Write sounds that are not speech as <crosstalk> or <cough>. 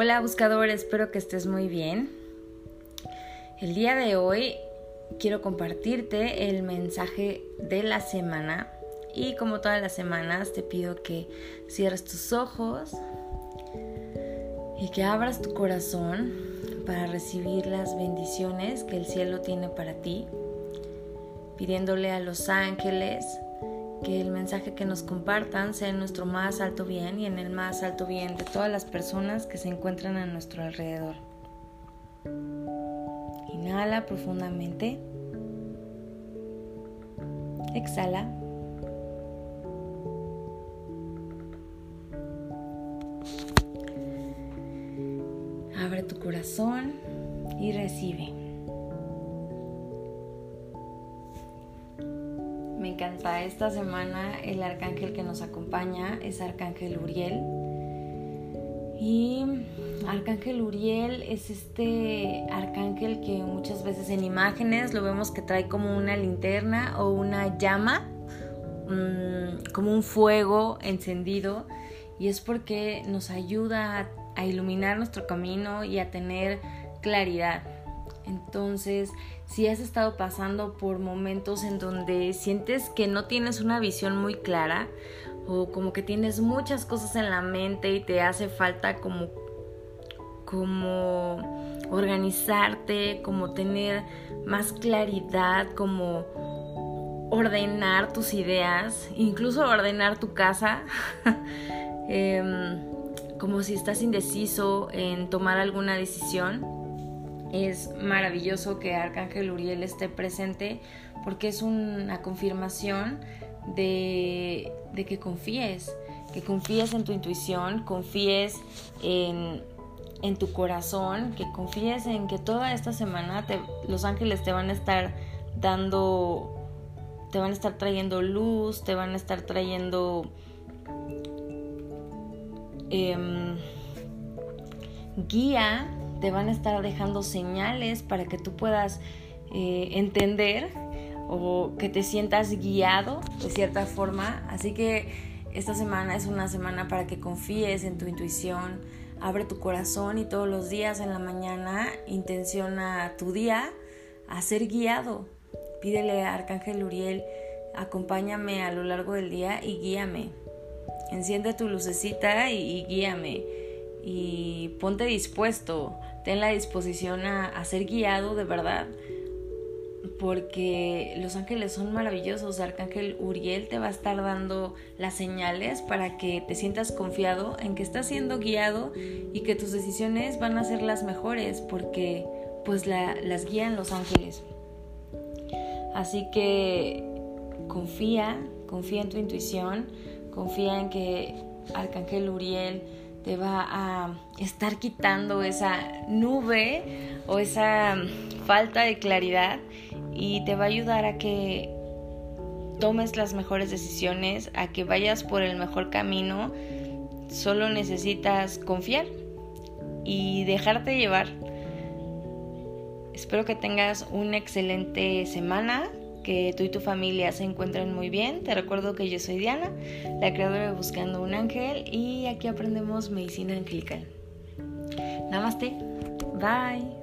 Hola buscador, espero que estés muy bien. El día de hoy quiero compartirte el mensaje de la semana y como todas las semanas te pido que cierres tus ojos y que abras tu corazón para recibir las bendiciones que el cielo tiene para ti, pidiéndole a los ángeles, que el mensaje que nos compartan sea en nuestro más alto bien y en el más alto bien de todas las personas que se encuentran a nuestro alrededor. Inhala profundamente. Exhala. Abre tu corazón y recibe. Me encanta. Esta semana el arcángel que nos acompaña es Arcángel Uriel. Y Arcángel Uriel es este arcángel que muchas veces en imágenes lo vemos que trae como una linterna o una llama, mm, como un fuego encendido. Y es porque nos ayuda a iluminar nuestro camino y a tener claridad. Entonces, si has estado pasando por momentos en donde sientes que no tienes una visión muy clara o como que tienes muchas cosas en la mente y te hace falta como como organizarte, como tener más claridad, como ordenar tus ideas, incluso ordenar tu casa, <laughs> em, como si estás indeciso en tomar alguna decisión es maravilloso que Arcángel Uriel esté presente porque es una confirmación de, que confíes, que confíes en tu intuición, confíes en, tu corazón, que confíes en que toda esta semana los ángeles te van a estar dando, te van a estar trayendo luz, te van a estar trayendo em, guía te van a estar dejando señales para que tú puedas eh, entender o que te sientas guiado de cierta forma. Así que esta semana es una semana para que confíes en tu intuición, abre tu corazón y todos los días en la mañana intenciona tu día a ser guiado. Pídele a Arcángel Uriel, acompáñame a lo largo del día y guíame. Enciende tu lucecita y guíame y ponte dispuesto, ten la disposición a, ser guiado de verdad, porque los ángeles son maravillosos. Arcángel Uriel te va a estar dando las señales para que te sientas confiado en que estás siendo guiado y que tus decisiones van a ser las mejores, porque pues las guían los ángeles. Así que confía, confía en tu intuición, confía en que Arcángel Uriel te va a estar quitando esa nube o esa falta de claridad y te va a ayudar a que tomes las mejores decisiones, a que vayas por el mejor camino. Solo necesitas confiar y dejarte llevar. Espero que tengas una excelente semana que tú y tu familia se encuentren muy bien. Te recuerdo que yo soy Diana, la creadora de Buscando un Ángel y aquí aprendemos medicina angelical. Namaste. Bye.